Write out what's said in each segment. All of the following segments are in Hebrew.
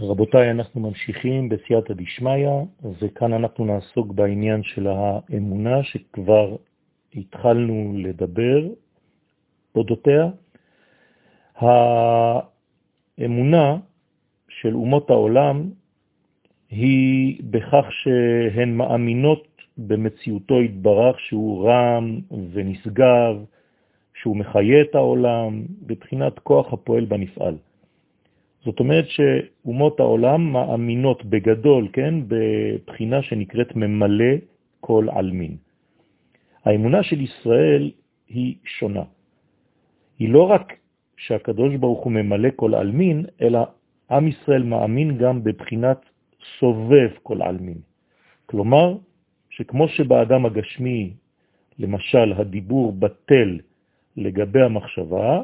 רבותיי, אנחנו ממשיכים בסייעתא דשמיא, וכאן אנחנו נעסוק בעניין של האמונה שכבר התחלנו לדבר אודותיה. האמונה של אומות העולם היא בכך שהן מאמינות במציאותו התברך שהוא רם ונשגב, שהוא מחיה את העולם, בבחינת כוח הפועל בנפעל. זאת אומרת שאומות העולם מאמינות בגדול, כן, בבחינה שנקראת ממלא כל עלמין. האמונה של ישראל היא שונה. היא לא רק שהקדוש ברוך הוא ממלא כל עלמין, אלא עם ישראל מאמין גם בבחינת סובב כל עלמין. כלומר, שכמו שבאדם הגשמי, למשל, הדיבור בטל לגבי המחשבה,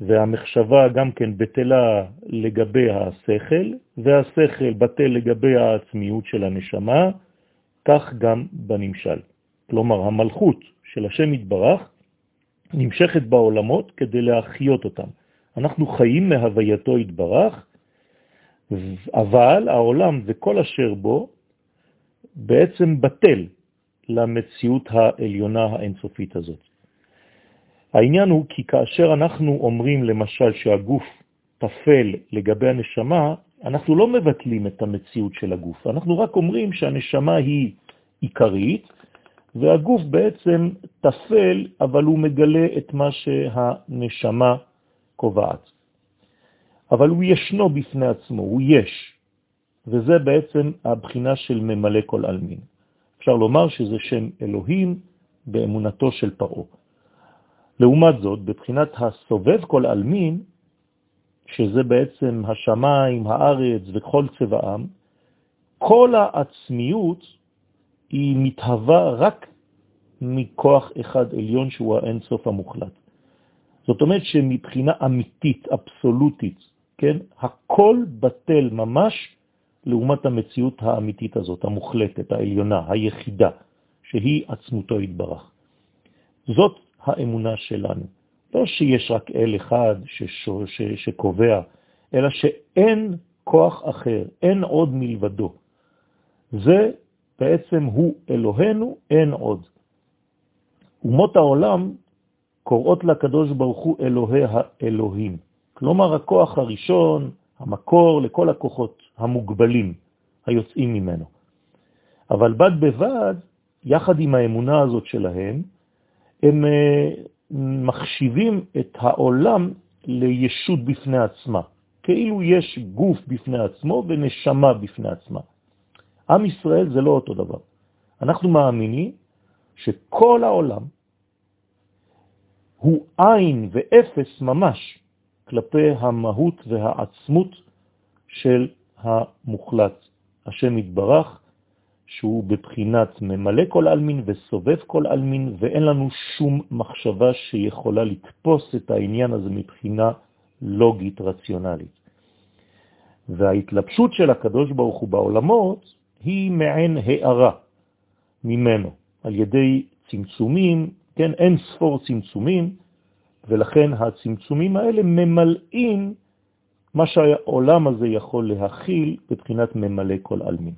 והמחשבה גם כן בטלה לגבי השכל, והשכל בטל לגבי העצמיות של הנשמה, כך גם בנמשל. כלומר, המלכות של השם יתברך נמשכת בעולמות כדי להחיות אותם. אנחנו חיים מהווייתו יתברך, אבל העולם וכל אשר בו בעצם בטל למציאות העליונה האינסופית הזאת. העניין הוא כי כאשר אנחנו אומרים למשל שהגוף תפל לגבי הנשמה, אנחנו לא מבטלים את המציאות של הגוף, אנחנו רק אומרים שהנשמה היא עיקרית, והגוף בעצם תפל, אבל הוא מגלה את מה שהנשמה קובעת. אבל הוא ישנו בפני עצמו, הוא יש, וזה בעצם הבחינה של ממלא כל אלמין. אפשר לומר שזה שם אלוהים באמונתו של פרעה. לעומת זאת, בבחינת הסובב כל אלמין, שזה בעצם השמיים, הארץ וכל צבעם, כל העצמיות היא מתהווה רק מכוח אחד עליון שהוא האינסוף המוחלט. זאת אומרת שמבחינה אמיתית, אבסולוטית, כן, הכל בטל ממש לעומת המציאות האמיתית הזאת, המוחלטת, העליונה, היחידה, שהיא עצמותו התברך. זאת האמונה שלנו. לא שיש רק אל אחד ששו, ש, שקובע, אלא שאין כוח אחר, אין עוד מלבדו. זה בעצם הוא אלוהינו, אין עוד. אומות העולם קוראות לקדוש ברוך הוא אלוהי האלוהים. כלומר, הכוח הראשון, המקור לכל הכוחות המוגבלים היוצאים ממנו. אבל בד בבד, יחד עם האמונה הזאת שלהם, הם אה, מחשיבים את העולם לישות בפני עצמה, כאילו יש גוף בפני עצמו ונשמה בפני עצמה. עם ישראל זה לא אותו דבר. אנחנו מאמינים שכל העולם הוא עין ואפס ממש כלפי המהות והעצמות של המוחלט. השם יתברך, שהוא בבחינת ממלא כל אלמין וסובב כל אלמין, ואין לנו שום מחשבה שיכולה לתפוס את העניין הזה מבחינה לוגית רציונלית. וההתלבשות של הקדוש ברוך הוא בעולמות היא מעין הערה ממנו, על ידי צמצומים, כן, אין ספור צמצומים, ולכן הצמצומים האלה ממלאים מה שהעולם הזה יכול להכיל בבחינת ממלא כל אלמין.